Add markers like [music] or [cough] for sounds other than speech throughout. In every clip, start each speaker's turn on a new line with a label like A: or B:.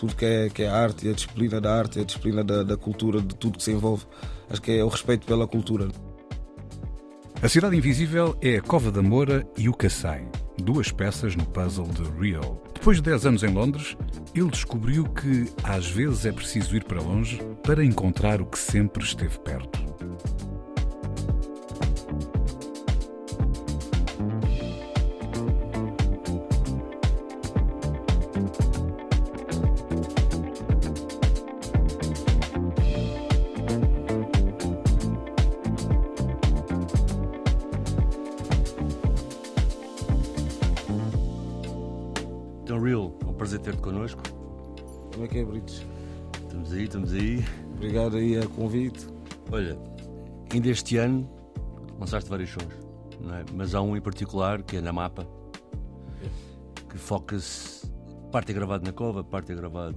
A: Tudo que é, que é arte e a disciplina da arte, a disciplina da, da cultura, de tudo que se envolve. Acho que é o respeito pela cultura.
B: A Cidade Invisível é a Cova da Moura e o Cacém, duas peças no puzzle de Real. Depois de 10 anos em Londres, ele descobriu que às vezes é preciso ir para longe para encontrar o que sempre esteve perto.
C: É
A: é, Brites?
C: Estamos aí, estamos aí.
A: Obrigado aí a convite.
C: Olha, ainda este ano lançaste vários sons, é? mas há um em particular que é na Mapa, que foca-se. Parte é gravado na Cova, parte é gravado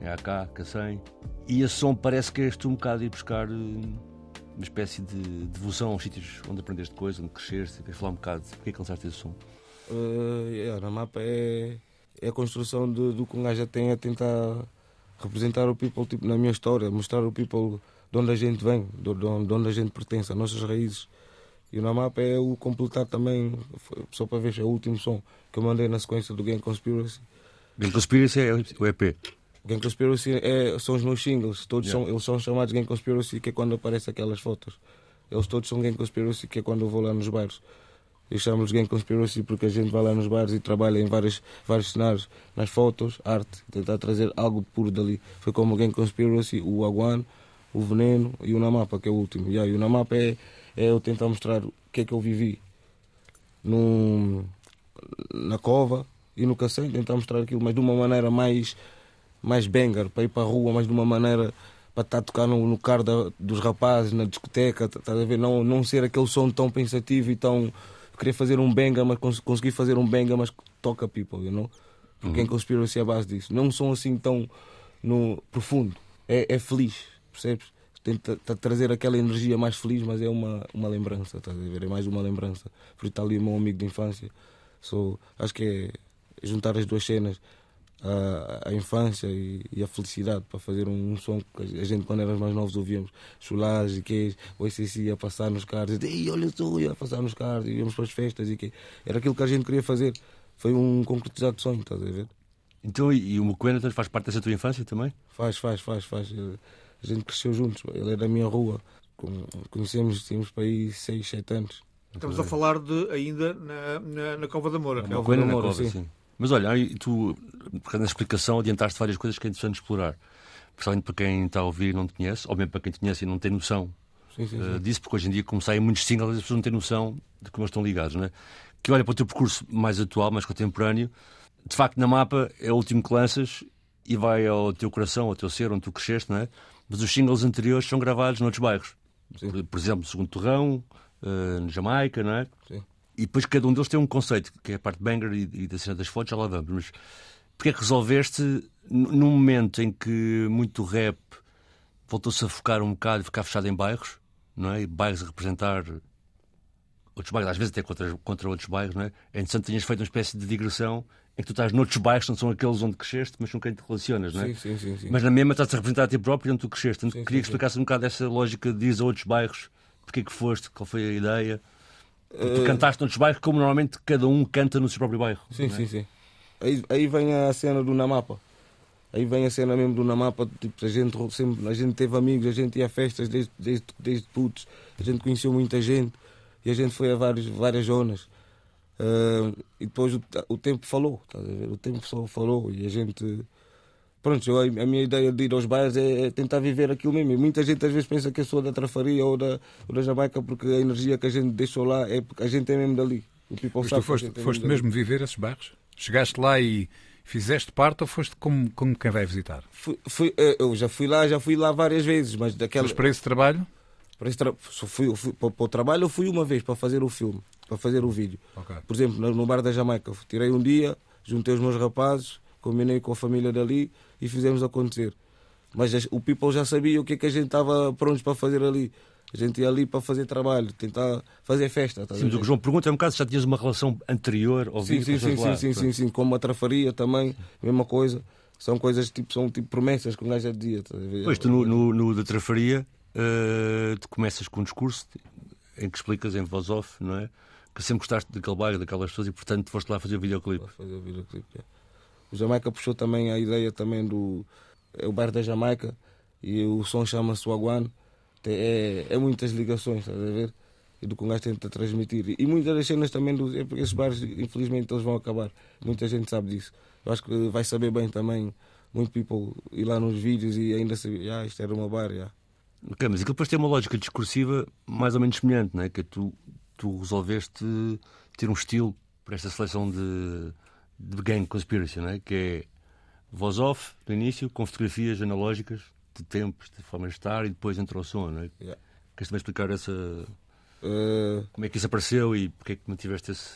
C: em AK, Cacém. E esse som parece que és tu um bocado ir buscar eh, uma espécie de devoção aos sítios onde aprendeste coisas, onde cresceste. Queres falar um bocado? Porquê é que lançaste esse som?
A: Uh, yeah, na mapa é, é a construção de, do que um gajo já tem a tentar representar o people tipo, na minha história, mostrar o people de onde a gente vem, de, de onde de onde a gente pertence, as nossas raízes. E na mapa é o completar também, só para ver, é o último som que eu mandei na sequência do Game Conspiracy.
C: Game Conspiracy é o EP.
A: Game Conspiracy é, são os meus singles, todos
C: Yeah.
A: são, eles são chamados Game Conspiracy, que é quando aparecem aquelas fotos. Eles todos são Game Conspiracy, que é quando eu vou lá nos bares. Eu chamo-lhes Game Conspiracy porque a gente vai lá nos bares e trabalha em vários, vários cenários, nas fotos, arte, tentar trazer algo puro dali. Foi como o Game Conspiracy, o Aguan, o Veneno e o Namapa, que é o último. Yeah, e o Namapa é, é eu tentar mostrar o que é que eu vivi num, na cova e no Cacém, tentar mostrar aquilo, mas de uma maneira mais, mais banger, para ir para a rua, mas de uma maneira para estar a tocar no, no carro dos rapazes, na discoteca, tá- estás a ver? Não, não ser aquele som tão pensativo e tão. Querer fazer um banger, mas cons conseguir fazer um banger, mas toca people, you know? Porque em Conspiracy é a base disso. Não um som assim tão no, profundo. É, é feliz, percebes? Tenta tá- trazer aquela energia mais feliz, mas é uma, uma lembrança, estás a ver? É mais uma lembrança. Por isso está ali o meu amigo de infância. So, acho que é juntar as duas cenas, a, a infância e, e a felicidade, para fazer um, som que a gente, quando éramos mais novos, ouvíamos chulares e que o ICC ia passar nos carros, e olha só, ia passar nos carros, e íamos para as festas e que era aquilo que a gente queria fazer. Foi um concretizado sonho, estás a ver?
C: Então, e, e o Mocoena então, faz parte dessa tua infância também?
A: Faz, faz, faz, faz. A gente cresceu juntos, ele é da minha rua. Conhecemos, tínhamos para aí 6, 7 anos.
D: Estamos a falar de ainda na, na, na Cova da Moura.
A: Cova
C: Mocoena
A: da
C: na
A: Moura,
C: Cova,
A: sim.
C: sim. Mas olha, aí tu, na explicação, adiantaste várias coisas que é interessante explorar. Principalmente para quem está a ouvir e não te conhece, ou mesmo para quem te conhece e não tem noção
A: Sim, sim, sim.
C: disso, porque hoje em dia, como saem muitos singles, as pessoas não têm noção de como estão ligados, não é? Que olha para o teu percurso mais atual, mais contemporâneo, de facto, na mapa é o último que lanças e vai ao teu coração, ao teu ser, onde tu cresceste, não é? Mas os singles anteriores são gravados noutros bairros. Por, por exemplo, Segundo Torrão, na Jamaica, não é?
A: Sim.
C: E depois cada um deles tem um conceito, que é a parte banger e, e da cena das fotos, já lá vamos. Mas porque é que resolveste, num momento em que muito rap voltou-se a focar um bocado e ficar fechado em bairros, não é? E bairros a representar outros bairros, às vezes até contra, contra outros bairros, não é? É interessante que tenhas feito uma espécie de digressão em que tu estás noutros bairros, não são aqueles onde cresceste, mas com quem te relacionas, não é?
A: Sim, sim, sim, sim.
C: Mas na mesma estás a representar a ti próprio onde tu cresceste. Portanto,
A: Sim,
C: queria
A: sim,
C: que explicasse um bocado essa lógica de ir a outros bairros, porque é que foste, qual foi a ideia. Tu
A: Eh,
C: cantaste noutros bairros como normalmente cada um canta no seu próprio bairro.
A: Sim,
C: é?
A: sim, sim. Aí, aí vem a cena do Namapa. Aí vem a cena mesmo do Namapa. Tipo, a, gente, sempre, a gente teve amigos, a gente ia a festas desde, desde, desde putos. A gente conheceu muita gente e a gente foi a vários, várias zonas. Ah, e depois o, o tempo falou, ver? O tempo só falou e a gente. Pronto, eu, a minha ideia de ir aos bairros é, é tentar viver aquilo mesmo. E muita gente às vezes pensa que eu sou da Trafaria ou da, ou da Jamaica porque a energia que a gente deixou lá é porque a gente é mesmo dali. O people
B: Mas tu foste,
A: é
B: foste mesmo viver esses bairros? Chegaste lá e fizeste parte ou foste como, como quem vai visitar?
A: Fui, fui- eh, eu já fui lá, já fui lá várias vezes, mas daquela.
B: Mas para esse trabalho?
A: Para, esse tra- fui, fui- para, para o trabalho eu fui uma vez para fazer o filme, para fazer o vídeo.
B: Ok.
A: Por exemplo, no bar da Jamaica, tirei um dia, juntei os meus rapazes, combinei com a família dali e fizemos acontecer. Mas as- o people já sabia o que é que a gente estava prontos para fazer ali. A gente ia ali para fazer trabalho, tentar fazer festa. a
C: Sim, o João pergunta é um se já tinhas uma relação anterior ao
A: Sim, sim, sim, sim, sim, sim, sim, como a trafaria também, mesma coisa. São coisas tipo, são tipo promessas que um gajo já dizia. estás a ver?
C: Pois, tu no, no, no da Trafaria, eh, tu começas com um discurso em que explicas em voz off, não é? Que sempre gostaste daquele bairro, daquelas pessoas e, portanto, foste lá fazer o videoclipe.
A: Fazer o videoclipe. é. O Jamaica puxou também a ideia também do é o bairro da Jamaica e o som chama-se Wagwan. Tem- É, é muitas ligações, estás a ver? E do que um gajo tenta transmitir. E muitas das cenas também, do, é porque esses bairros, infelizmente, eles vão acabar. Muita gente sabe disso. Eu acho que vai saber bem também, muito people ir lá nos vídeos e ainda saber, ah, isto era uma bar, já.
C: Ok, mas aquilo depois tem uma lógica discursiva mais ou menos semelhante, não é? Que tu, tu resolveste ter um estilo para esta seleção de, de Gang Conspiracy, não é? Que é voz off no início, com fotografias analógicas de tempos, de forma de estar e depois entra o som, não é?
A: Yeah.
C: Queres também explicar essa,
A: Eh,
C: como é que isso apareceu e porque é que mantiveste esse.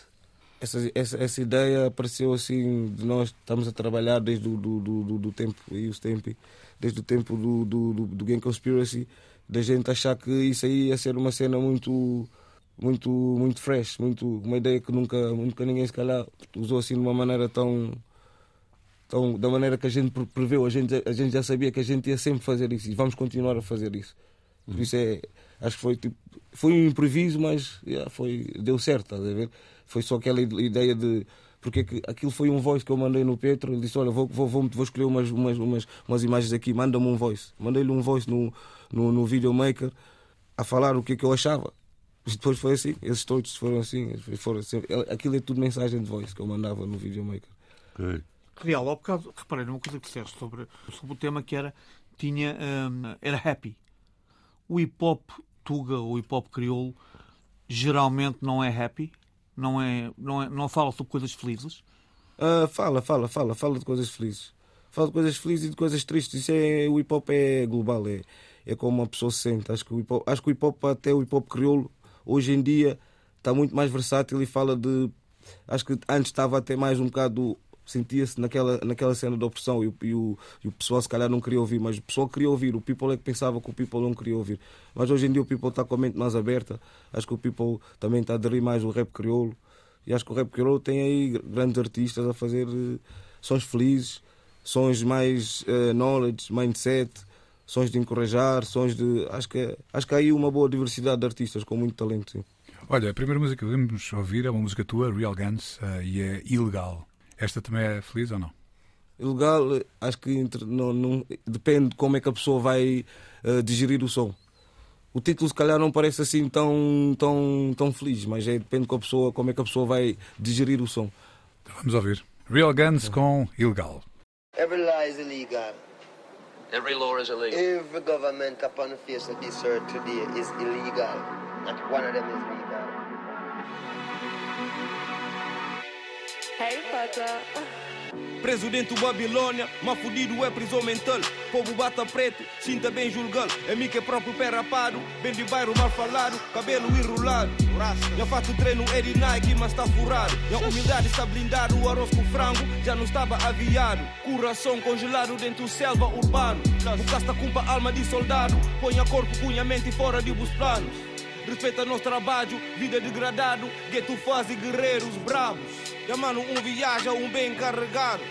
A: essa, essa, essa ideia apareceu assim de nós estamos a trabalhar desde o do, do, do, do tempo e os tempos desde o tempo do, do, do, do Game Conspiracy da gente achar que isso aí ia ser uma cena muito muito muito fresh muito uma ideia que nunca nunca ninguém se calhar usou assim de uma maneira tão tão da maneira que a gente pre- preveu. A gente a gente já sabia que a gente ia sempre fazer isso e vamos continuar a fazer isso. Por isso é acho que foi tipo foi um improviso mas yeah, foi deu certo estás a ver? Foi só aquela ide- ideia de porque é que aquilo foi um voice que eu mandei no Petro ele disse olha vou vou vou, vou escolher umas, umas umas umas imagens aqui manda-me um voice. Mandei-lhe um voice no no, no videomaker a falar o que é que eu achava e depois foi assim esses todos foram assim foram sempre, aquilo é tudo mensagem de voice que eu mandava no videomaker
C: Ok.
D: Real, ao bocado, reparei numa coisa que disseste sobre, sobre o tema que era, tinha, hum, era happy. O hip hop tuga, o hip hop crioulo, geralmente não é happy, não, é, não, é, não fala sobre coisas felizes.
A: Ah, fala, fala, fala, fala de coisas felizes. Fala de coisas felizes e de coisas tristes. Isso é, o hip hop é global, é, é como uma pessoa se sente. Acho que, o hip hop, acho que o hip hop, até o hip hop crioulo, hoje em dia está muito mais versátil e fala de. Acho que antes estava até mais um bocado. Sentia-se naquela, naquela cena de opressão e, o- e o, e o pessoal se calhar não queria ouvir, mas o pessoal queria ouvir. O people é que pensava que o people não queria ouvir. Mas hoje em dia o people está com a mente mais aberta. Acho que o people também está a aderir mais ao rap crioulo. E acho que o rap crioulo tem aí grandes artistas a fazer eh, sons felizes, sons mais eh, knowledge, mindset, sons de encorajar, sons de. Acho que, acho que há aí uma boa diversidade de artistas com muito talento. Sim.
B: Olha, a primeira música que vamos ouvir é uma música tua, Real Guns, eh, e é Ilegal. Esta também é feliz ou não?
A: Ilegal, acho que entre- não, não- depende de como é que a pessoa vai eh, digerir o som. O título se calhar não parece assim tão, tão, tão feliz, mas é, depende de como, a pessoa, como é que a pessoa vai digerir o som.
B: Então vamos ouvir. Real Guns com Ilegal.
E: Every lie is illegal.
F: Every law is illegal.
E: Every government upon the face of this earth today is illegal. Not one of them is legal.
G: Harry Potter.
H: Preso dentro Babilônia, mas fudido é prisão mental. Povo bata preto, sinta bem julgá-lo. É mim que é próprio pé rapado, bem de bairro mal falado, cabelo enrolado. Já faço treino é de Nike, mas está furado. Já humildade está blindado, o arroz com frango já não estava aviado. Coração congelado dentro selva urbano. O casta culpa alma de soldado, põe a corpo, punha mente fora de os planos. Respeita nosso trabalho, vida degradado, gueto faz e guerreiros bravos. E mano, um viaja, um bem carregado.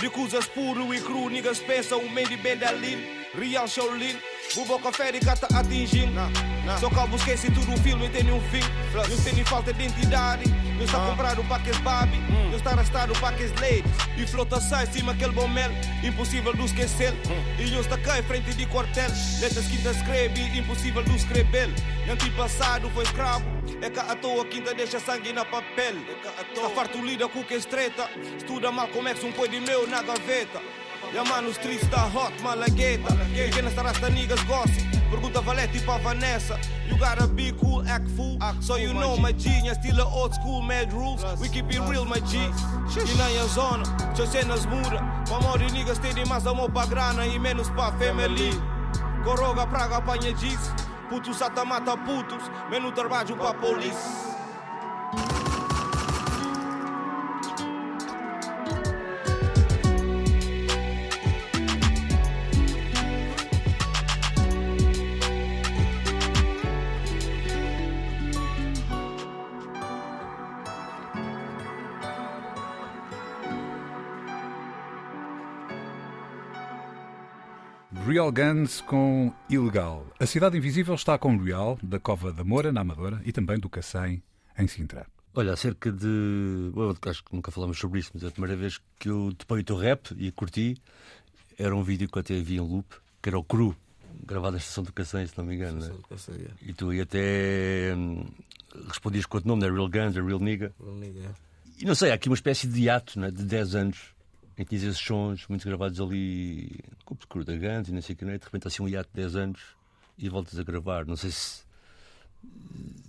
H: De coisas puro e cru, niggas pensam, um meio de bem dalil, real Shaolin. Bubo café de cata atingindo. Só que eu esqueci tudo o filme tem um fim. Não tem nem falta de identidade. Não está comprado para que babi. Não está arrastado para que ladies. E flota sai cima aquele bom mel. Impossível de esquecer. E não está cá em frente de quartel. Letras quinta escreve, impossível de escrever. Não tem passado, foi escravo. É cá à toa, quinta deixa sangue na papel. Está farto lida com que estreita. Estuda mal, começa um coi de meu na gaveta. E a mano, os tristes tá hot, malagueta. Pequenas tarasta niggas gossip. Pergunta Valete para Vanessa. E You gotta be cool, act fool. So you know my G, yeah, still a old school mad rules. We keep it real, my G. E na minha zona, se cenas muda. Vamos de niggas tem mais amor pra grana e menos pra family. Coroga, praga, apanha disso. Putos sata mata putos, menos trabalho pra polícia.
B: Real Guns com Ilegal. A Cidade Invisível está com Real, da Cova da Moura, na Amadora, e também do Cacém, em Sintra.
C: Olha, há cerca de. Eu acho que nunca falamos sobre isso, mas a primeira vez que eu topei o teu rap e curti era um vídeo que eu até vi em loop, que era o Cru, gravado na Estação do Cacém, se não me engano.
A: Estação
C: né?
A: do Cacém, yeah.
C: E tu aí até hum, respondias com outro nome, né? Real Guns, a Real Nigga.
A: Real nigga, yeah.
C: E não sei, há aqui uma espécie de hiato né? de 10 anos em que tinhas esses sons muito gravados ali com o Cru da Guns e não sei o que, né? de repente assim um hiato de 10 anos e voltas a gravar. Não sei se.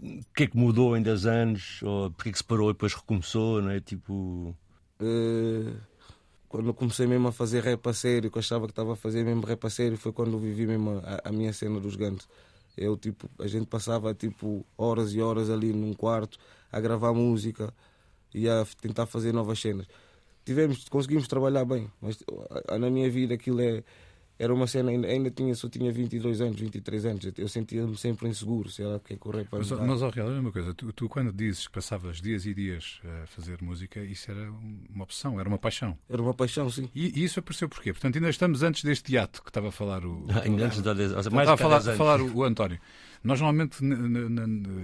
C: O que é que mudou em 10 anos? Ou porque é que se parou e depois recomeçou? Não é? Tipo.
A: Eh, quando comecei mesmo a fazer rap a sério, que eu achava que estava a fazer mesmo rap a sério, foi quando eu vivi mesmo a, a minha cena dos Guns. Eu, tipo, a gente passava tipo horas e horas ali num quarto a gravar música e a tentar fazer novas cenas. Tivemos, conseguimos trabalhar bem, mas ah, na minha vida aquilo é, era uma cena, ainda, ainda tinha, só tinha 22 anos, 23 anos, eu sentia-me sempre inseguro, sei lá o que é rap vai
B: Mas, mas ao real, olha uma coisa, tu, tu quando dizes que passavas dias e dias a fazer música, isso era uma opção, era uma paixão.
A: Era uma paixão, sim.
B: E, e isso apareceu porquê? Portanto, ainda estamos antes deste hiato que estava a falar o. [laughs]
C: Ainda antes de dar 10 ou seja, mais
B: estava a falar,
C: 10 anos.
B: falar o, o António. Nós normalmente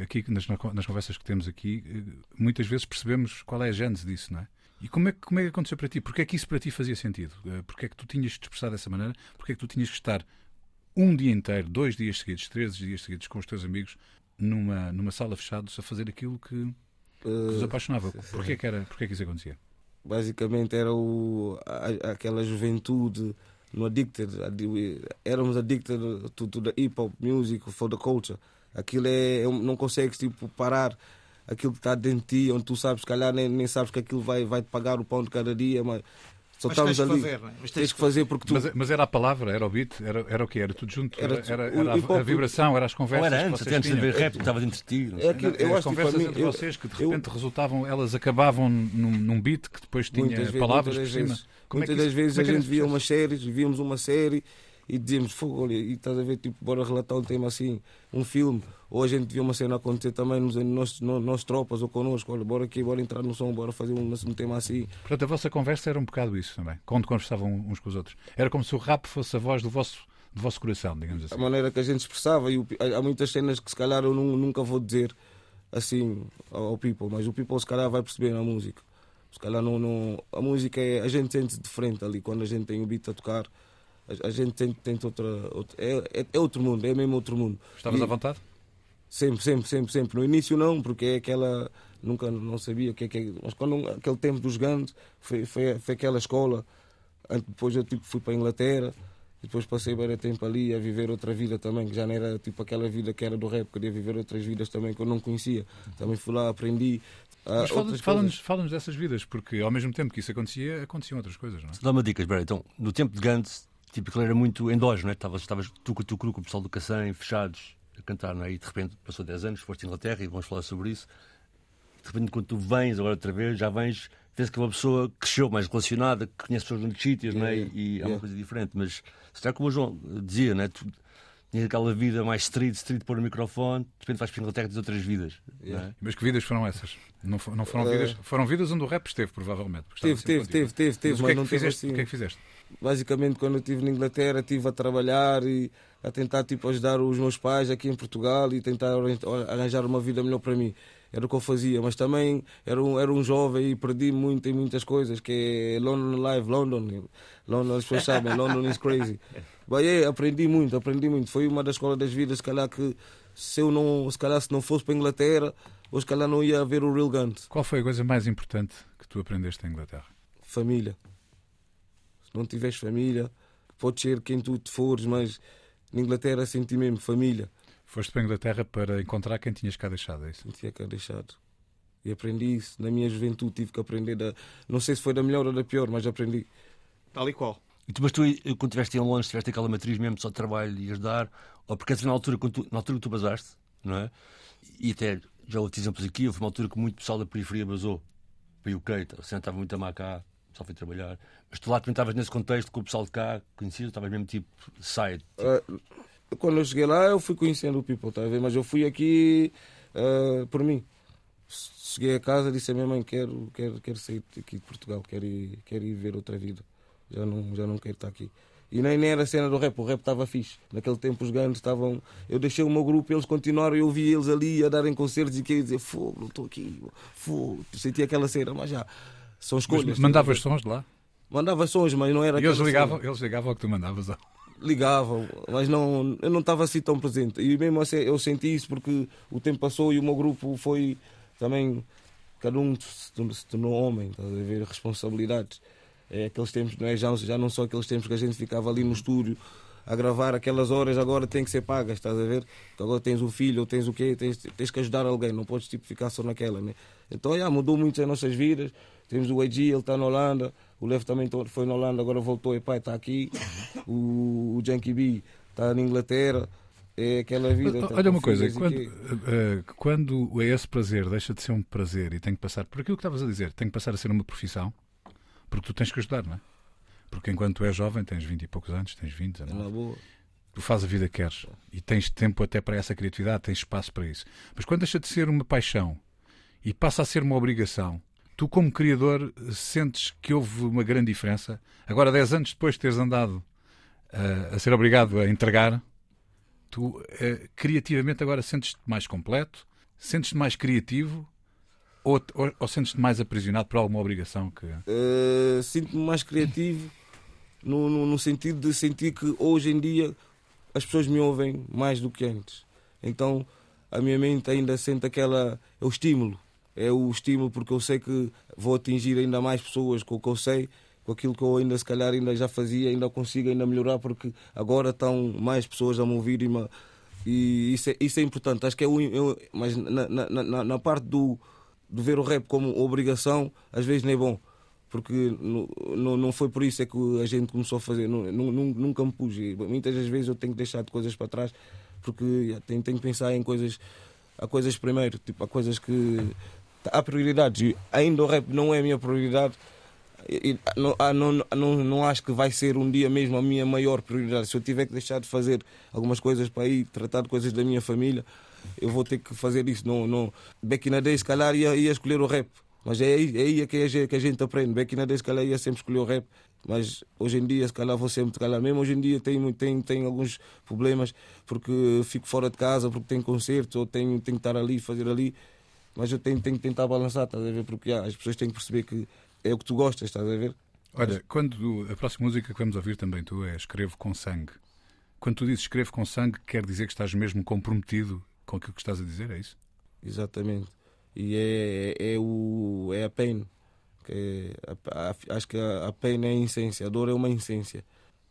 B: aqui nas, nas conversas que temos aqui, eh, muitas vezes percebemos qual é a gênese disso, não é? E como é, que- como é que aconteceu para ti? Porquê é que isso para ti fazia sentido? Eh, Porquê é que tu tinhas de te expressar dessa maneira? Porquê é que tu tinhas que estar um dia inteiro, dois dias seguidos, três dias seguidos com os teus amigos numa, numa sala fechados a fazer aquilo que, que os
A: Eh,
B: apaixonava? Porquê é que, era, porquê é que isso acontecia?
A: basicamente era o, a- aquela juventude no addicted, éramos addicted to, to the hip hop music, for the culture. Aquilo é, é- não consegues tipo parar aquilo que está dentro de ti, onde tu sabes, se calhar nem, nem sabes que aquilo vai, vai te pagar o pão de cada dia, mas só
D: Mas
A: estamos
D: tens que
A: ali.
D: fazer, não é? Mas
A: tens que fazer porque tu.
B: Mas, mas era a palavra, era o beat, era, era o que? Era tudo junto? Era,
A: Era
B: era, era a- a, vibração, era as
C: Ou
B: conversas
C: era
B: que
C: antes,
B: vocês
C: até antes de ver rap, estava dentro de ti. não sei.
A: É aquilo, eu
B: as
A: acho que
B: conversas
A: para mim,
B: entre
A: eu-
B: vocês que de
A: eu-
B: repente resultavam, elas acabavam num, num beat que depois tinha
A: Muitas vezes-
B: palavras
A: muitas
B: por cima.
A: vezes,
B: é
A: muitas
B: isso-
A: das vezes
B: é
A: a
B: era
A: gente via umas séries, víamos uma série e dizíamos, fogo, olha, e estás a ver, tipo, bora relatar um tema assim, um filme, ou a gente via uma cena acontecer também nos nossos, nos, nossos tropas ou connosco, olha, bora aqui, bora entrar no som, bora fazer um, um tema assim.
B: Portanto, a vossa conversa era um bocado isso também, quando conversavam uns com os outros. Era como se o rap fosse a voz do vosso, do vosso coração, digamos
A: A
B: assim.
A: maneira que a gente expressava, e o, há muitas cenas que se calhar eu nu- nunca vou dizer assim ao, ao people, mas o people se calhar vai perceber na música. Se calhar não, não, a música é, a gente sente diferente ali, quando a gente tem o beat a tocar, a, a gente tem, tem outra, outra é, é, é outro mundo, é mesmo outro mundo.
B: Estavas
A: E-
B: à vontade?
A: Sempre, sempre, sempre, sempre. No início não, porque é aquela. Nunca não sabia o que é que é. Mas quando aquele tempo dos Guns foi, foi, foi aquela escola. Depois eu tipo, fui para a Inglaterra. E depois passei bem tempo ali a viver outra vida também, que já não era tipo aquela vida que era do rap, queria viver outras vidas também que eu não conhecia. Também fui lá, aprendi. ah,
B: Mas fala-
A: outras
B: fala-nos
A: coisas.
B: fala-nos dessas vidas, porque ao mesmo tempo que isso acontecia, aconteciam outras coisas, não é?
C: Dá uma dica, espera. Então, no tempo de Gantz, tipo, aquilo era muito endógeno, não é? Estavas, estavas tu com cru, com o pessoal do Cacém, fechados, a cantar, não é? E de repente passou 10 anos, foste à Inglaterra e vamos falar sobre isso. De repente, quando tu vens agora outra vez, já vens, vês que é uma pessoa que cresceu mais relacionada, que conhece pessoas nos sítios, não é?
A: Yeah,
C: E há uma
A: yeah.
C: coisa diferente. Mas, se calhar, como o João dizia, não é? Tu, tinhas aquela vida mais street, street pôr o microfone, de repente vais para a Inglaterra e tens outras vidas. Não é?
A: Yeah.
B: Mas que vidas foram essas? Não, não foram
A: Eh,
B: vidas? Foram vidas onde o rap esteve, provavelmente.
A: Teve, teve, teve, teve, teve,
B: Mas o que
A: mas
B: é
A: não
B: que
A: teve
B: fizeste?
A: assim.
B: O que é que fizeste?
A: Basicamente, quando eu estive na Inglaterra, estive a trabalhar e a tentar tipo, ajudar os meus pais aqui em Portugal e tentar arranjar uma vida melhor para mim. Era o que eu fazia, mas também era um, era um jovem e perdi muito em muitas coisas, que é London Live, London. London, as pessoas sabem, London is crazy. Mas é, aprendi muito, aprendi muito. Foi uma das escolas das vidas, se calhar que se eu não, se calhar se não fosse para a Inglaterra, ou se calhar não ia haver o Real Guns.
B: Qual foi a coisa mais importante que tu aprendeste em Inglaterra?
A: família. Se não tiveres família, pode ser quem tu te fores, mas na Inglaterra senti mesmo família.
B: Foste para a Inglaterra para encontrar quem tinhas cá deixado, é isso?
A: Tinha cá deixado. E aprendi isso. Na minha juventude tive que aprender. Da... Não sei se foi da melhor ou da pior, mas aprendi.
D: Tal e qual.
C: E tu, mas tu, quando estiveste em Londres, tiveste aquela matriz mesmo só de trabalho e ajudar, ou porque na altura, quando tu, na altura que tu basaste, não é? E até, já outros exemplos aqui, houve uma altura que muito pessoal da periferia basou para o UK, o centro estava muito a má cá, o pessoal foi trabalhar. Mas tu lá também estavas nesse contexto com o pessoal de cá, conhecido, estavas mesmo tipo side. Tipo...
A: Uh, quando eu cheguei lá, eu fui conhecendo o people, tá a ver? Mas eu fui aqui uh, por mim. Cheguei a casa disse a minha mãe: quero, quero, quero sair aqui de Portugal, quero ir, quero ir ver outra vida. Já não, já não quero estar aqui. E nem, nem era a cena do rap, o rap estava fixe. Naquele tempo os grandes estavam. Eu deixei o meu grupo, eles continuaram, eu vi eles ali a darem concertos e queria dizer: fogo, não estou aqui, fogo. Senti aquela cena, mas já. São escolhas. Mas
B: mandavas sons de lá?
A: Mandava sons, mas não era.
B: E eles ligavam, eles ligavam ao que tu mandavas?
A: Ligavam, mas não, eu não estava assim tão presente. E mesmo assim eu senti isso porque o tempo passou e o meu grupo foi também. Cada um se tornou homem, estás a ver? Responsabilidades. É aqueles tempos, não é? Já, já não são aqueles tempos que a gente ficava ali no estúdio a gravar aquelas horas agora têm que ser pagas, estás a ver? Então agora tens um filho ou tens o quê? Tens, tens que ajudar alguém, não podes tipo, ficar só naquela, né? Então já mudou muito as nossas vidas. Temos o AG, ele está na Holanda, o Lev também foi na Holanda, agora voltou e pai está aqui. O, o Janky B está na Inglaterra. É aquela vida.
B: Olha uma coisa, quando, uh, quando esse prazer deixa de ser um prazer e tem que passar, por aquilo que estavas a dizer, tem que passar a ser uma profissão, porque tu tens que ajudar, não é? Porque enquanto tu és jovem, tens 20 e poucos anos, tens 20,
A: não é?
B: Tu fazes a vida que queres e tens tempo até para essa criatividade, tens espaço para isso. Mas quando deixa de ser uma paixão e passa a ser uma obrigação, tu, como criador, sentes que houve uma grande diferença? Agora, 10 anos depois de teres andado uh, a ser obrigado a entregar, tu uh, criativamente agora sentes-te mais completo? Sentes-te mais criativo? Ou, ou, ou sentes-te mais aprisionado por alguma obrigação que.
A: Uh, Sinto-me mais criativo no, no, no, sentido de sentir que hoje em dia as pessoas me ouvem mais do que antes. Então a minha mente ainda sente aquela. É o estímulo. É o estímulo porque eu sei que vou atingir ainda mais pessoas com o que eu sei, com aquilo que eu ainda se calhar ainda já fazia, ainda consigo ainda melhorar porque agora estão mais pessoas a me ouvir e, me, e isso, é, isso é importante. Acho que é o. Eu, mas na, na, na, na parte do, ver o rap como obrigação, às vezes nem é bom porque não, não foi por isso é que a gente começou a fazer, nunca me pus. Muitas das vezes eu tenho que deixar de coisas para trás porque tenho, tenho que pensar em coisas, há coisas primeiro, tipo, há coisas que há prioridades. Ainda o rap não é a minha prioridade. E, não, não, não, não acho que vai ser um dia mesmo a minha maior prioridade. Se eu tiver que deixar de fazer algumas coisas para ir tratar de coisas da minha família, eu vou ter que fazer isso. Não, não. Back in the day, se calhar, ia, ia escolher o rap mas é aí, é aí que, a gente, que a gente aprende. Bem que na se calhar ia sempre escolher o rap, mas hoje em dia, se calhar vou sempre calhar. Mesmo hoje em dia tenho, tenho, tenho alguns problemas porque fico fora de casa, porque tenho concertos, ou tenho, tenho que estar ali, fazer ali. Mas eu tenho, tenho que tentar balançar, estás a ver? Porque ah, as pessoas têm que perceber que é o que tu gostas, estás a ver?
B: Olha, quando a próxima música que vamos ouvir também tu é Escrevo com Sangue. Quando tu dizes escrevo com sangue, quer dizer que estás mesmo comprometido com aquilo que estás a dizer, é isso?
A: Exatamente e é, é, é, o, é a pain. Que é, a, a, acho que a, a pain é a essência, a dor é uma essência.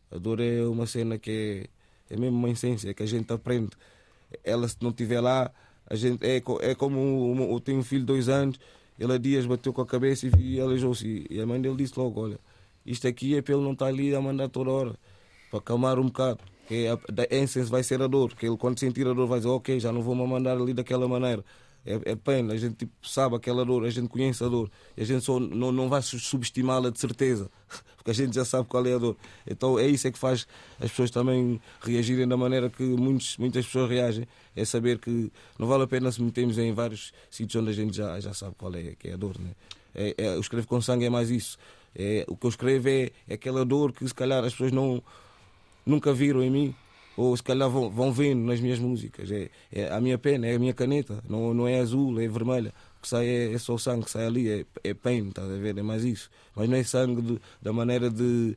A: A dor é uma cena que é, é mesmo uma essência que a gente aprende. Ela, se não estiver lá, a gente, é, é como eu tenho um filho de dois anos, ele há dias bateu com a cabeça e, e aleijou-se. E a mãe dele disse logo: Olha, isto aqui é ele não estar ali a mandar toda hora, para acalmar um bocado. Que a, a essência vai ser a dor, que ele quando sentir a dor vai dizer: Ok, já não vou me mandar ali daquela maneira é, é pena, a gente tipo, sabe aquela dor, a gente conhece a dor, a gente só não, não vai subestimá-la de certeza, [laughs] porque a gente já sabe qual é a dor. Então é isso é que faz as pessoas também reagirem da maneira que muitos, muitas pessoas reagem, é saber que não vale a pena se metermos em vários sítios onde a gente já, já sabe qual é, que é a dor. Né? É, é, eu escrevo com sangue é mais isso. É, o que eu escrevo é, é aquela dor que se calhar as pessoas não, nunca viram em mim ou se calhar vão, vão vendo nas minhas músicas. É, é a minha pena, é a minha caneta, não, não é azul, é vermelha. O que sai é, é só o sangue que sai ali, é, é pain, estás a ver? É mais isso. Mas não é sangue de, da maneira de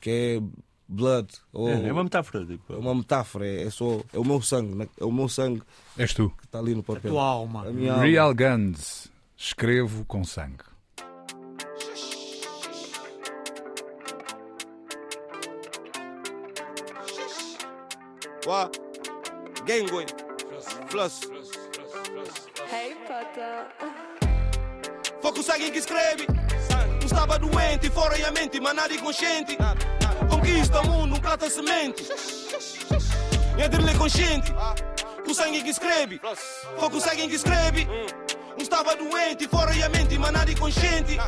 A: que é blood. Ou,
C: é, é uma metáfora.
A: Tipo. É uma metáfora, é, é, só é o meu sangue, é o meu sangue.
B: És tu.
A: Que está ali no papel.
D: A tua alma.
A: A
B: Real
A: alma.
B: Guns, escrevo com sangue.
H: Wa Gengwe
A: Plus.
G: Hey, Pata.
A: Foco sangue que escreve. Não estava doente, fora e a mente, mas nada inconsciente. Conquista o mundo, um prato semente. E dele consciente. O sangue que escreve. Foco sangue que escreve. Não estava doente, fora e a mente, mas nada inconsciente.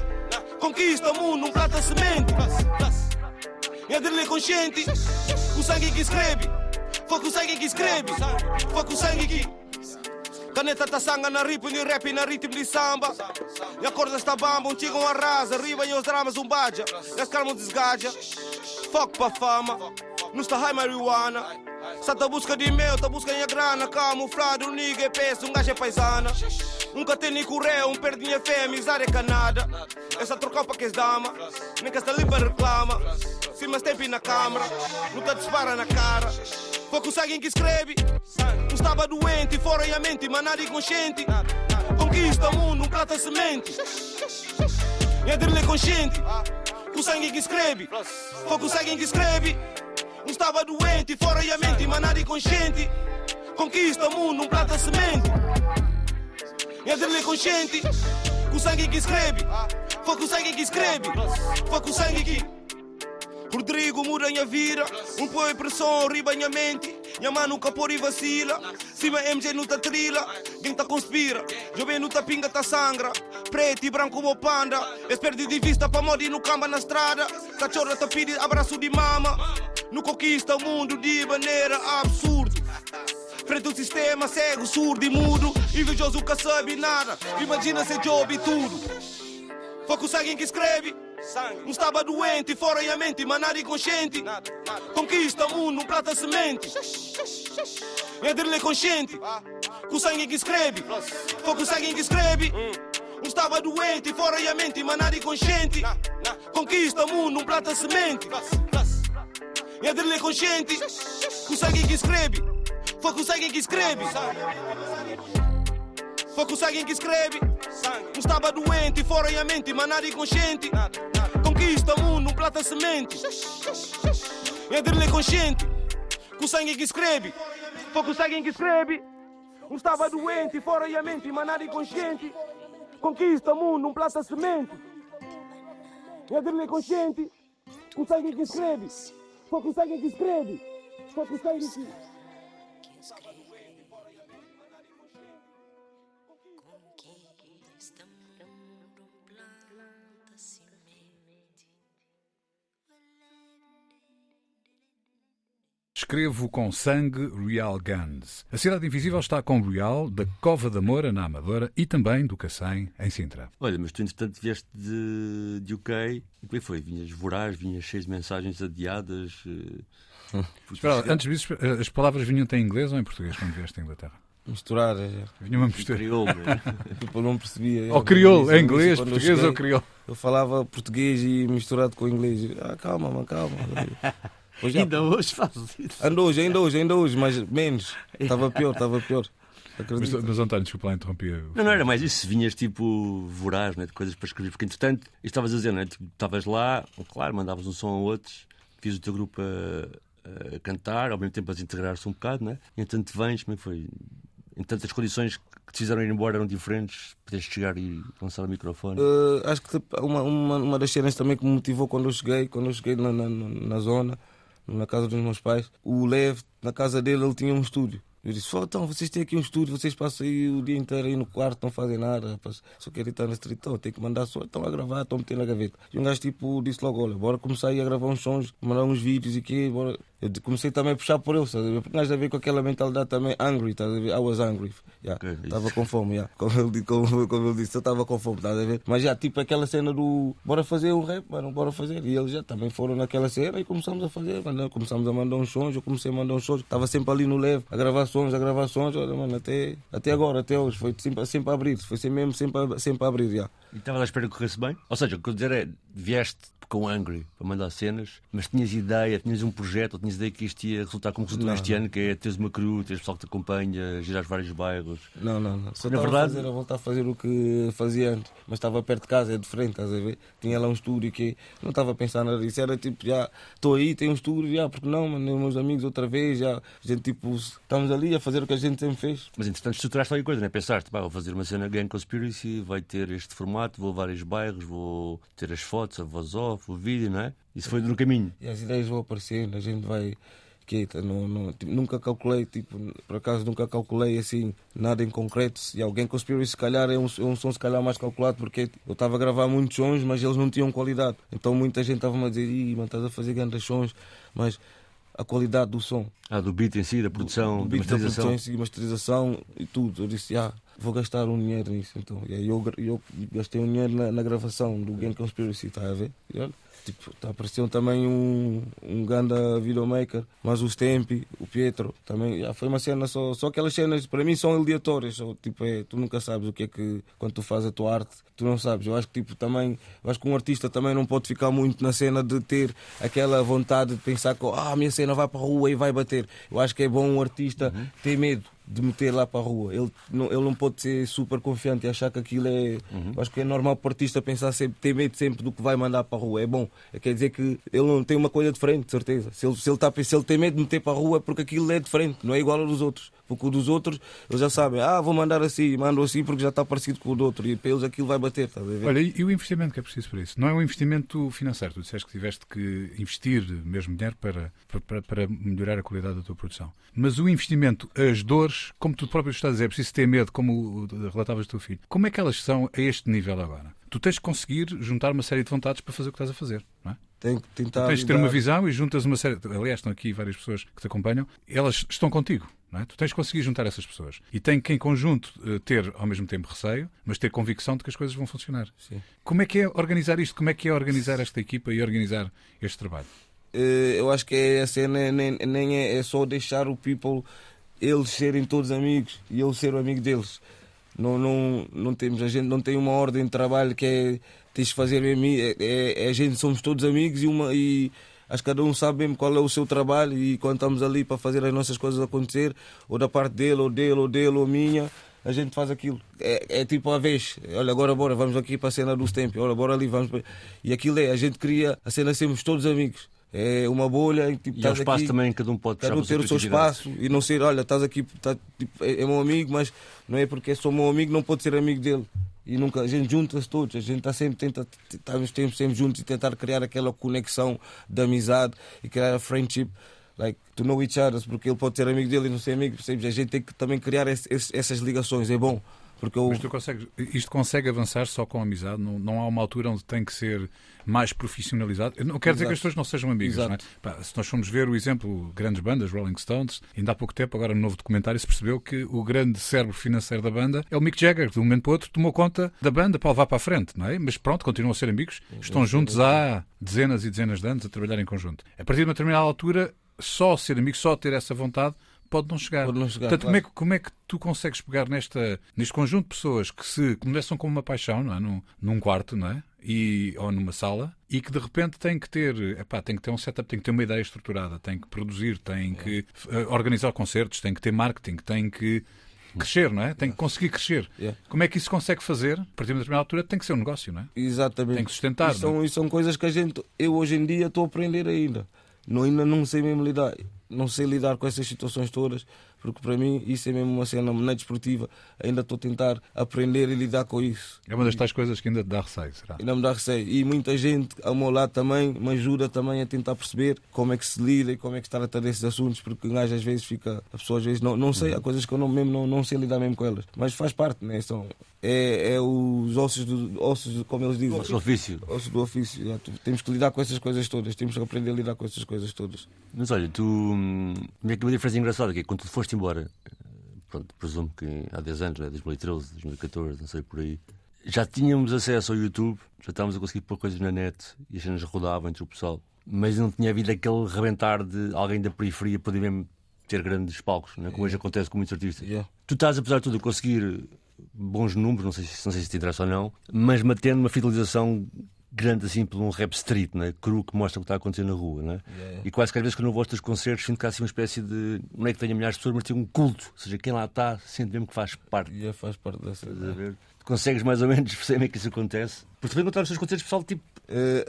A: Conquista o mundo, um prato semente. E dele consciente. O sangue que escreve. Foco o sangue que escreve. Foco o sangue que. Caneta tá sanga na rip, ni rap na ritmo de samba. E a corda está bamba, um tigão arrasa. Riba e os dramas um baja. E as calmas desgaja. Fuck pra fama. Não está high marihuana. Só tá busca de meu, tá busca minha grana. Camuflado, nigga é peso, um gajo é paisana. Nunca tem nem correio, um perdinha fé, amizade é canada. Essa trocar pra que es dama. Nem que esta limpa reclama. Se mas tempo na câmara, nunca dispara na cara. Foco sangue que escreve. Não estava doente, fora e a mente, mas nada inconsciente. Conquista o mundo, um plata semente. E a dele consciente. O sangue que escreve. Foco o sangue que escreve. Não estava doente, fora e a mente, mas nada inconsciente. Conquista o mundo, um plata semente. E a dele consciente. O sangue que escreve. Foco o sangue que escreve. Foco o sangue que. Rodrigo muda minha vira, um põe pressão, riba minha mente. Minha mãe nunca pôr e vacila. Cima MG não tá trila, quem tá conspira. Jovem não tá pinga, tá sangra. Preto e branco como panda. Eles perdem de vista pra morrer no camba na estrada. Cachorro tá pedindo abraço de mama. No conquista o mundo de maneira absurda. Frente ao sistema cego, surdo e mudo. Invejoso nunca sabe nada. Imagina ser job e tudo. Foco sangue que escreve. Não estava doente, fora a mente, mas nada inconsciente. Conquista o mundo, um prata semente. É dele consciente. Com sangue que escreve. Foi com sangue que escreve. Não estava doente, fora a mente, mas nada inconsciente. Conquista o mundo, um prata semente. É dele consciente. Com sangue que escreve. Foi com sangue que escreve. Foi com sangue que escreve. Não estava doente, fora e a mente, mas nada inconsciente. Conquista o mundo, um plata semente. É dele consciente. Com sangue que escreve. Foi com sangue que escreve. Não estava doente, fora e a mente, mas nada inconsciente. Conquista o mundo, um plata semente. É dele consciente. Com sangue que escreve. Foi com sangue que escreve. Foi com sangue que.
B: Escrevo com sangue Real Guns. A Cidade Invisível está com Real, da Cova da Moura, na Amadora, e também do Cacém, em Sintra.
C: Olha, mas tu entretanto vieste de, de UK. E como é que foi? Vinhas voraz, vinhas cheias de mensagens adiadas. eh, [laughs]
B: Espera, lá, antes disso, as palavras vinham-te em inglês ou em português quando vieste à Inglaterra?
I: Misturar, é,
B: Vinham uma mistura.
C: crioulo, né? [laughs]
I: tipo, eu não percebia.
B: Ou crioulo, em inglês, português
I: cheguei,
B: ou crioulo.
I: Eu falava português e misturado com inglês. Ah, calma, mano, calma. [laughs] Já,
D: Ainda hoje fazes isso.
I: Ainda hoje, ainda hoje, ainda hoje, mas menos. [laughs] Estava pior, estava pior.
B: Mas, mas António, desculpa lá interromper.
C: Não, não era mais isso. Vinhas tipo voraz, né? de coisas para escrever. Porque entretanto, isto estavas a dizer, não é? Tu Estavas lá, claro, mandavas um som a outros, fiz o teu grupo a, a cantar, ao mesmo tempo a integrar-se um bocado, né? E entretanto vens, como é que foi? Entretanto, as condições que te fizeram ir embora eram diferentes, podias chegar e lançar o microfone.
I: Eh, acho que tipo, uma, uma, uma das cenas também que me motivou quando eu cheguei, quando eu cheguei na, na, na zona, na casa dos meus pais, o Lev, na casa dele, ele tinha um estúdio. Eu disse, "Fô, então, vocês têm aqui um estúdio, vocês passam aí o dia inteiro aí no quarto, não fazem nada, rapaz. só querem estar na street, então, tem que mandar som, estão a gravar, estão a meter na gaveta. E um gajo tipo disse logo, olha, bora começar aí a gravar uns sons, mandar uns vídeos e quê, bora. Eu comecei também a puxar por ele, ver? Porque nós a ver com aquela mentalidade também angry, estás a ver? I was angry. Yeah. Estava com fome, yeah. como, ele, como, como ele disse, eu estava com fome, estás a ver? Mas já, tipo aquela cena do bora fazer um rap, mano, bora fazer. E eles já também foram naquela cena e começamos a fazer, mano. Começamos a mandar uns sons, eu comecei a mandar uns sons, estava sempre ali no leve, a gravar sons, a gravar sons, olha, mano, até, até agora, até hoje, foi sempre, sempre a abrir, foi sempre mesmo sempre a, sempre a abrir, já.
C: E estavas à espera que corresse bem? Ou seja, o que eu dizer é, vieste com Angry para mandar cenas, mas tinhas ideia, tinhas um projeto, ou tinhas ideia que isto ia resultar como resultou este ano, que é teres uma crew, teres pessoal que te acompanha, girar vários bairros.
A: Não, não, não. Só
C: Na
A: estava
C: verdade-
A: a, fazer, a voltar a fazer o que fazia antes. Mas estava perto de casa, é diferente, estás a ver? Tinha lá um estúdio que não estava a pensar nada disso. Era tipo, já estou aí, tenho um estúdio, já, porque não, mano, meus amigos outra vez, já, a gente tipo, estamos ali a fazer o que a gente sempre fez.
C: Mas entretanto estruturaste qualquer coisa, não é? Pensaste, pá, vou fazer uma cena Gang Conspiracy, vai ter este formato, vou a vários bairros, vou ter as fotos, a voz off, o vídeo, não é? Isso foi no caminho.
A: E as ideias vão aparecendo, a gente vai. Quieta, não, não, tipo, nunca calculei, tipo, por acaso nunca calculei assim, nada em concreto. Se alguém conspirou se calhar é um, é um som se calhar mais calculado, porque eu estava a gravar muitos sons, mas eles não tinham qualidade. Então muita gente estava-me a dizer, Ih, mano, estás a fazer grandes sons, mas a qualidade do som,
C: Ah, do beat em si, da produção,
A: do
C: da
A: beat da
C: masterização.
A: produção em si, masterização e tudo. Eu disse, ah, vou gastar um dinheiro nisso. Então, e aí eu, eu gastei um dinheiro na, na gravação do Game Conspiracy, está a ver? Tipo, tá, apareceu também um, um ganda videomaker, mas o Stempi, o Pietro, também, já, foi uma cena só, só aquelas cenas, para mim são aleatórias, só, tipo, é, tu nunca sabes o que é que, quando tu fazes a tua arte, tu não sabes. Eu acho que tipo, também, eu acho que um artista também não pode ficar muito na cena de ter aquela vontade de pensar que ah, a minha cena vai para a rua e vai bater. Eu acho que é bom um artista ter medo de meter lá para a rua. Ele não, ele não pode ser super confiante e achar que aquilo é. Eu acho que é normal para o artista pensar sempre, ter medo sempre do que vai mandar para a rua. É bom. Quer dizer que ele não tem uma coisa diferente, de certeza. Se ele, se ele, tá, se ele tem medo de meter para a rua é porque aquilo é diferente, não é igual ao dos outros. Porque o dos outros, eles já sabem, ah, vou mandar assim, mando assim porque já está parecido com o do outro. E para eles aquilo vai bater, estás a ver?
B: Olha, e o investimento que é preciso para isso? Não é um investimento financeiro. Tu disseste que tiveste que investir mesmo dinheiro para, para, para melhorar a qualidade da tua produção. Mas o investimento, as dores, como tu próprio estás a dizer, é preciso ter medo, como relatavas do teu filho. Como é que elas são a este nível agora? Tu tens de conseguir juntar uma série de vontades para fazer o que estás a fazer, não é?
A: Tem que tentar.
B: Tu tens de ter uma visão e juntas uma série. Aliás, estão aqui várias pessoas que te acompanham, elas estão contigo. Não é? Tu tens de conseguir juntar essas pessoas. E tem que, em conjunto, eh, ter ao mesmo tempo receio, mas ter convicção de que as coisas vão funcionar.
A: Sim.
B: Como é que é organizar isto? Como é que é organizar esta equipa e organizar este trabalho?
A: Eh, eu acho que é a cena nem, nem é, é só deixar o people eles serem todos amigos e eu ser o amigo deles. Não, não, não temos, a gente não tem uma ordem de trabalho que é tens de fazer. É, é, é a gente somos todos amigos e, uma, e acho que cada um sabe mesmo qual é o seu trabalho e quando estamos ali para fazer as nossas coisas acontecer, ou da parte dele, ou dele, ou dele, ou minha, a gente faz aquilo. É, é tipo a vez, olha, agora bora, vamos aqui para a cena dos tempos, olha, bora ali, vamos. para- E aquilo é, a gente cria a cena sermos todos amigos. É uma bolha, e, tipo,
C: E o
A: estás
C: espaço
A: aqui,
C: também, cada um pode
A: Cada
C: puxar
A: um
C: para
A: ter o seu espaço e não ser, olha, estás aqui, tá, tipo, é, é meu amigo, mas não é porque sou meu amigo, não pode ser amigo dele. E nunca, a gente junta-se todos, a gente está sempre, tenta, estamos sempre, sempre juntos e tentar criar aquela conexão de amizade e criar a friendship, like, to know each other, porque ele pode ser amigo dele e não ser amigo, percebes? A gente tem que também criar esse- essas ligações, é bom. Porque eu,
B: Mas tu consegues, isto consegue avançar só com amizade? Não, não há uma altura onde tem que ser mais profissionalizado? Eu não quero dizer que as
A: Exato.
B: pessoas não sejam amigas, não é?
A: Exato.
B: Pá, se nós formos ver o exemplo, grandes bandas, Rolling Stones, ainda há pouco tempo, agora no novo documentário, se percebeu que o grande cérebro financeiro da banda é o Mick Jagger, de um momento para o outro tomou conta da banda para levar para a frente, não é? Mas pronto, continuam a ser amigos, estão juntos há dezenas e dezenas de anos a trabalhar em conjunto. A partir de uma determinada altura, só ser amigo, só ter essa vontade, pode não chegar.
A: Pode não chegar,
B: Portanto, como, é,
A: claro.
B: que- como é que tu consegues pegar nesta, neste conjunto de pessoas que se começam com uma paixão, não é? num, num quarto, não é? E, ou numa sala, e que de repente têm que ter, epá, têm que ter um setup, têm que ter uma ideia estruturada, têm que produzir, têm que eh, organizar concertos, têm que ter marketing, têm que crescer, não é? Têm que conseguir crescer. Como é que isso se consegue fazer? A partir de uma determinada altura tem que ser um negócio, não é?
A: Exatamente.
B: Tem que sustentar,
A: E são,
B: não é?
A: e são coisas que a gente, eu hoje em dia estou a aprender ainda. Não, ainda não sei mesmo lidar. Não sei lidar com essas situações todas, porque para mim isso é mesmo uma cena na desportiva. Ainda estou a tentar aprender e lidar com isso.
B: É uma das tais coisas que ainda te dá receio, será?
A: Ainda me dá receio. E muita gente ao meu lado também me ajuda também a tentar perceber como é que se lida e como é que se trata desses assuntos, porque um gajo às vezes fica, a pessoa às vezes não, não sei, há coisas que eu não, mesmo não, não sei lidar mesmo com elas. Mas faz parte, né? São, é, é os ossos, do, ossos, como eles dizem.
C: Nosso ofício.
A: Ossos do ofício. já. Tu- Temos que lidar com essas coisas todas, temos que aprender a lidar com essas coisas todas.
C: Mas olha, tu. Como é que uma diferença engraçada que é quando tu foste embora, eh, pronto, presumo que há 10 anos, né, 2013, 2014, não sei por aí, já tínhamos acesso ao YouTube, já estávamos a conseguir pôr coisas na net e as cenas rodavam entre o pessoal, mas não tinha havido aquele rebentar de alguém da periferia poder mesmo ter grandes palcos, né, como hoje acontece com muitos artistas.
A: Yeah.
C: Tu estás, apesar de tudo, a conseguir bons números, não sei, se- não sei se te interessa ou não, mas mantendo uma fidelização grande assim por um rap street, né? cru que mostra o que está a acontecer na rua. Né?
J: Yeah.
C: E quase que às vezes quando eu vou aos concertos sinto que há assim uma espécie de. Não é que tenha milhares de pessoas, mas tem um culto. Ou seja, quem lá está sente mesmo que faz parte.
J: Yeah, faz parte dessa.
C: Ver? Consegues mais ou menos [laughs] perceber é que isso acontece? Porque tu encontrar os teus concertos pessoal tipo.
J: Eh,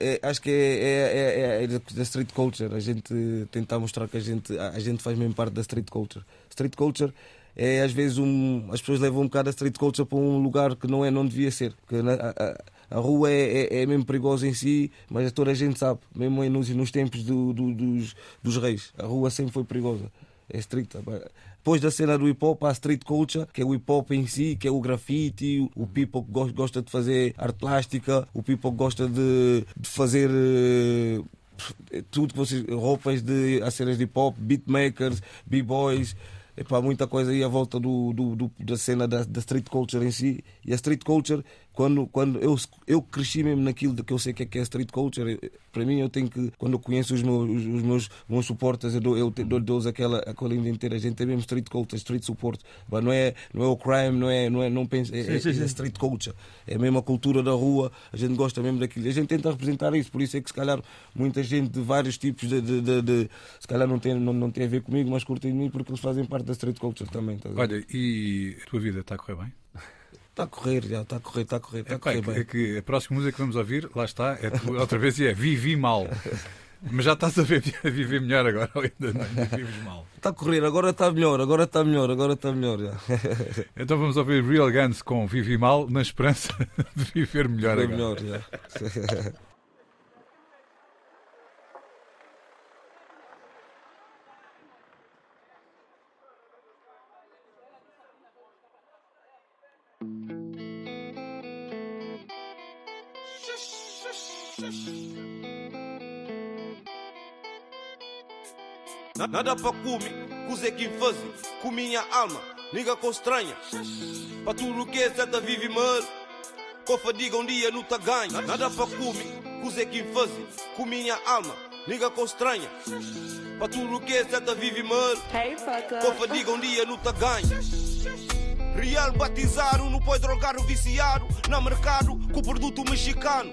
J: eh, é- acho que é, é, é, é da street culture. A gente tentar mostrar que a gente, a, a gente faz mesmo parte da street culture. Street culture é às vezes um. As pessoas levam um bocado a street culture para um lugar que não é, não devia ser. Que na- a, a- a rua é, é, é mesmo perigosa em si, mas toda a gente sabe, mesmo nos, nos tempos do- do- dos, dos reis. A rua sempre foi perigosa. É street. Depois da cena do hip hop, há a street culture, que é o hip hop em si, que é o grafite, o people que gos- gosta de fazer arte plástica, o people que gosta de, de fazer eh, tudo que vocês. roupas de a cenas de hip hop, beatmakers, b-boys. Muita coisa aí à volta do, do- do- da cena da, da street culture em si. E a street culture, quando, quando eu, eu cresci mesmo naquilo de que eu sei que é, que é street culture, eu- para mim eu tenho que, quando eu conheço os meus, os, meus, meus suportes, eu dou- eu dou- dou-lhes aquela, aquela linha inteira. A gente tem mesmo street culture, street support. Mas não é, não é o crime, não é, não é, não pensa, é, é- é street culture. É mesmo a cultura da rua, a gente gosta mesmo daquilo. A gente tenta representar isso, por isso é que se calhar muita gente de vários tipos de. de, de- de- se calhar não tem, não, não tem a ver comigo, mas curtem de mim porque eles fazem parte da street culture também. ver?
B: Olha, e a tua vida está a correr bem? [laughs]
J: Está a correr, já, está a correr, está a correr, está a
B: Epá, é,
J: correr
B: que,
J: bem.
B: é que a próxima música que vamos ouvir, lá está, é tu- outra vez e é Vivi Mal. Mas já estás a, ver, [laughs] a viver melhor agora, ou ainda não, vives mal.
J: Está a correr, agora está melhor, agora está melhor, agora está melhor. Já. [laughs]
B: Então vamos ouvir Real Guns com Vivi Mal, na esperança [laughs] de viver melhor
J: Está
B: agora.
J: melhor, já.
A: Na- Nada para comer, cozer quem faz, com minha alma, niga com estranha. Para tudo que é certa vive mal, com fadiga um dia não tá ganha. Na- Nada para comer, cozer quem faz, com minha alma, niga com estranha. Para tudo que é certa vive mal, com fadiga um dia não tá ganha. Real batizaram, não pode drogar o viciado. Na mercado, com o produto mexicano.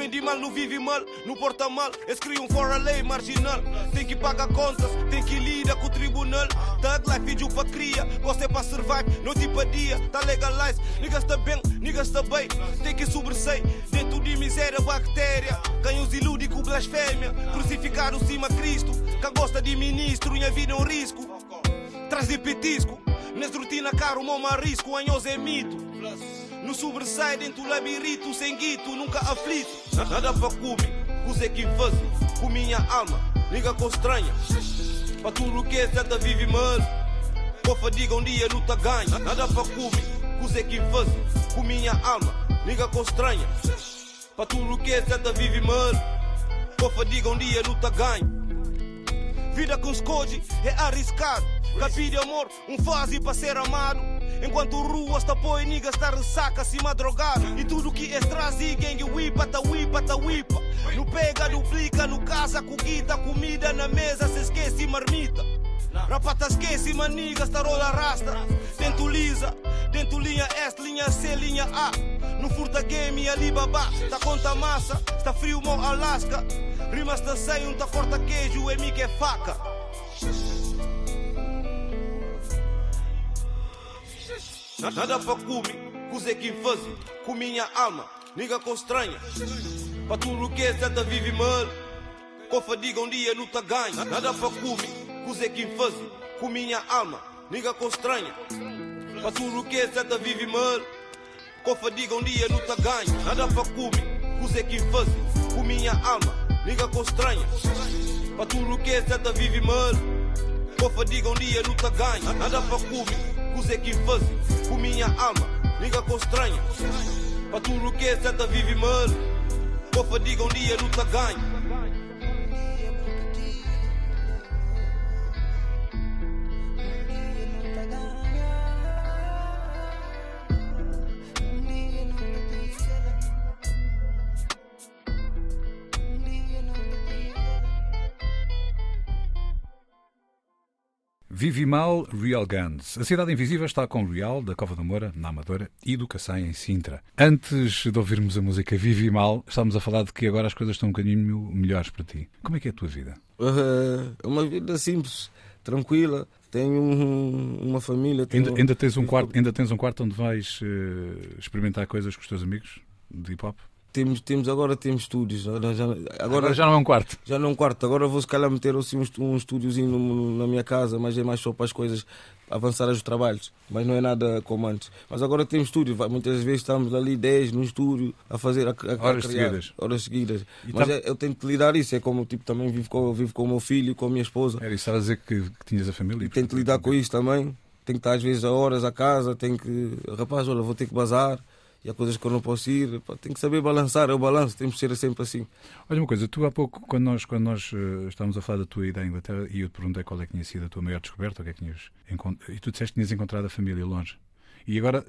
A: Bem de mal, no vive mal, no porta mal. Eles criam fora lei marginal. Tem que pagar contas, tem que lidar com o tribunal. Tag life, vídeo para cria, gosta é para survive. Noite para dia, tá legalize. Niggas tá bem, niggas tá bem. Tem que sobressair, dentro de miséria, bactéria. Quem os ilude com blasfémia. Crucificar o cima Cristo. Quem gosta de ministro, minha vida é um risco. Traz de petisco. Nessa rotina caro, mão risco, anhos é mito. No sobressai dentro do labirinto, sem guito, nunca aflito. Na- Nada para comer, coisa que faz, com minha alma, liga com estranha. Para tudo que é certa vive mal, com fadiga um dia luta ganha. Nada para comer, coisa que faz, com minha alma, liga com estranha. Para tudo que é certa vive mal, com fadiga um dia luta ganha. Vida com escoge é arriscado. Capir de amor, um fase para ser amado. Enquanto ruas tá põe niggas tá ressaca, acima drogado. E tudo que extras e gangue whipa, tá whipa, tá whipa. No pega, duplica, no casa, com guita, comida na mesa, se esquece marmita. Rapata esquece, manigas, tá rola rasta. Dentro lisa, dentro linha S, linha C, linha A. No furta game, Alibaba, tá conta massa, tá frio, mão Alaska. Rimas tá sem, um tá corta queijo, é que é faca. Nada para comer, cozer quem faz, com minha alma, niga com estranha. Para tudo que é certa vive mal, com fadiga um dia tá ganha. Na- Nada para comer, cozer quem faz, com minha alma, niga com estranha. Para tudo que é certa vive mal, com fadiga um dia tá ganha. Nada para comer, cozer quem faz, com minha alma, niga com estranha. Para tudo que é certa vive mal, com fadiga um dia tá ganha. Nada para comer, cozer quem faz, com minha alma, niga com estranha. Para tudo que é certa vive mal, com fadiga um dia tá ganha.
B: Vive Mal, Real Guns. A Cidade Invisível está com Real, da Cova da Moura, na Amadora, e do Cacém, em Sintra. Antes de ouvirmos a música Vive Mal, estávamos a falar de que agora as coisas estão um bocadinho melhores para ti. Como é que é a tua vida?
A: É uma vida simples, tranquila. Tenho um, uma família. Tenho...
B: Ainda, ainda, tens um quarto, ainda tens um quarto onde vais uh, experimentar coisas com os teus amigos de hip hop?
A: Temos, temos, agora temos estúdios. Agora já, agora,
B: já não é um quarto.
A: Já não é um quarto. Agora vou se calhar meter assim, um, um estúdiozinho na minha casa, mas é mais só para as coisas avançar os trabalhos. Mas não é nada como antes. Mas agora temos estúdio. Muitas vezes estamos ali 10 no estúdio a fazer a, a,
B: horas criar, seguidas.
A: Horas seguidas. E mas tá... é, eu tenho que lidar isso. É como tipo, também vivo com, vivo com o meu filho, com a minha esposa.
B: Era isso, estava a dizer que, que tinhas a família. E
A: tenho que lidar com isso também. Tenho que estar às vezes a horas a casa, tenho que. Rapaz, olha, vou ter que bazar e há coisas que eu não posso ir. Pá, tenho que saber balançar, é o balanço, temos que ser sempre assim.
B: Olha uma coisa, tu há pouco, quando nós, quando nós uh, estávamos a falar da tua ida à Inglaterra e eu te perguntei qual é que tinha sido a tua maior descoberta, o que é que tinhas encontrado, e tu disseste que tinhas encontrado a família longe. E agora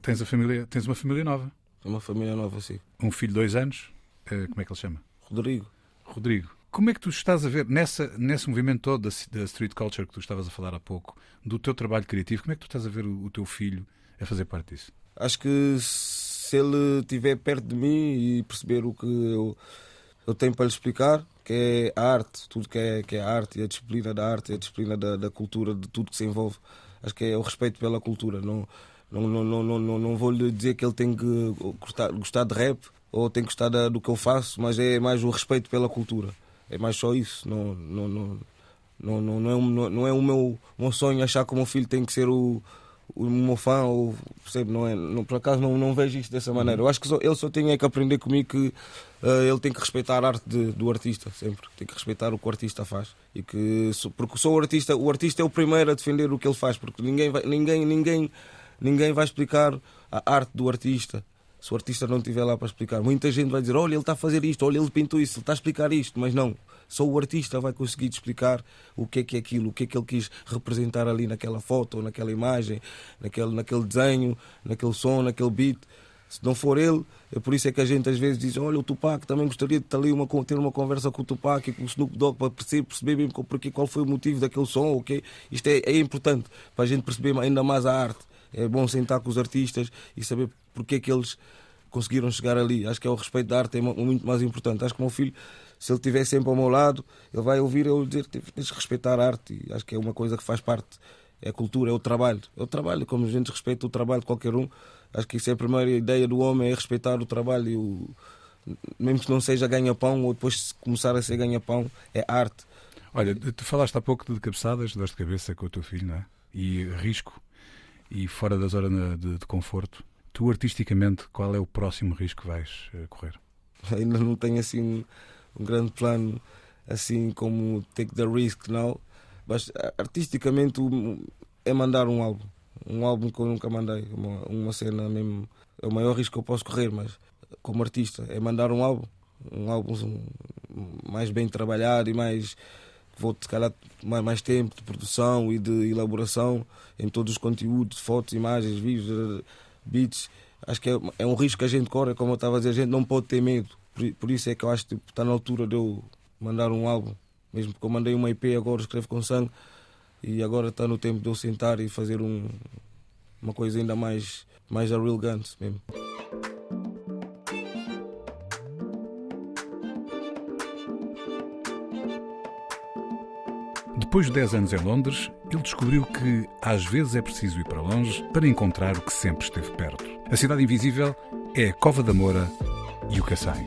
B: tens, a família, tens uma família nova.
A: Uma família nova, sim.
B: Um filho de dois anos, uh, como é que ele chama?
A: Rodrigo.
B: Rodrigo. Como é que tu estás a ver nessa, nesse movimento todo da, da street culture que tu estavas a falar há pouco, do teu trabalho criativo, como é que tu estás a ver o, o teu filho a fazer parte disso?
A: Acho que se ele estiver perto de mim e perceber o que eu, eu tenho para lhe explicar, que é a arte, tudo que é, que é a arte e a disciplina da arte, a disciplina da, da cultura, de tudo que se envolve. Acho que é o respeito pela cultura. Não, não, não, não, não, não vou lhe dizer que ele tem que gostar, gostar de rap ou tem que gostar da, do que eu faço, mas é mais o respeito pela cultura. É mais só isso. Não, não, não, não, não, não, é, não, não é o meu, meu sonho achar que o meu filho tem que ser o, o meu fã, ou, percebe, não é? Não, por acaso não, não vejo isto dessa maneira. Eu acho que só, ele só tem é que aprender comigo que uh, ele tem que respeitar a arte de, do artista, sempre. Tem que respeitar o que o artista faz. E que, porque sou o artista, o artista é o primeiro a defender o que ele faz, porque ninguém vai, ninguém, ninguém, ninguém vai explicar a arte do artista. Se o artista não estiver lá para explicar, muita gente vai dizer: Olha, ele está a fazer isto, olha, ele pintou isso, ele está a explicar isto, mas não. Só o artista vai conseguir explicar o que é que é aquilo, o que é que ele quis representar ali naquela foto, naquela imagem, naquele, naquele desenho, naquele som, naquele beat. Se não for ele, é por isso é que a gente às vezes diz: Olha, o Tupac também gostaria de ter, ali uma, ter uma conversa com o Tupac e com o Snoop Dogg para perceber, perceber bem porque, qual foi o motivo daquele som. Okay? Isto é, é importante para a gente perceber ainda mais a arte. É bom sentar com os artistas e saber porque é que eles conseguiram chegar ali. Acho que é o respeito da arte é muito mais importante. Acho que o meu filho se ele estiver sempre ao meu lado, ele vai ouvir eu dizer tens que respeitar a arte. E acho que é uma coisa que faz parte, é a cultura, é o trabalho. É o trabalho, como a gente respeita o trabalho de qualquer um. Acho que isso é a primeira ideia do homem, é respeitar o trabalho e o. Mesmo que não seja ganha-pão, ou depois começar a ser ganha-pão, é arte.
B: Olha, tu falaste há pouco de cabeçadas, dor de cabeça com o teu filho, não é? E risco, e fora da zona de, de conforto. Tu, artisticamente, qual é o próximo risco que vais eh, correr? [laughs]
A: Ainda não tenho assim um grande plano assim como Take the Risk, não. Mas artisticamente é mandar um álbum. Um álbum que eu nunca mandei. Uma, uma cena mesmo. É o maior risco que eu posso correr, mas como artista, é mandar um álbum. Um álbum mais bem trabalhado e mais. Vou, se calhar, mais, mais tempo de produção e de elaboração em todos os conteúdos, fotos, imagens, vídeos, beats. Acho que é, é um risco que a gente corre, como eu estava a dizer, a gente não pode ter medo por, por isso é que eu acho que tipo, está na altura de eu mandar um álbum. Mesmo porque eu mandei uma IP agora, escrevo com sangue. E agora está no tempo de eu sentar e fazer um, uma coisa ainda mais, mais a Real Guns mesmo.
B: Depois de 10 anos em Londres, ele descobriu que às vezes é preciso ir para longe para encontrar o que sempre esteve perto. A Cidade Invisível é a Cova da Moura e o Cacém.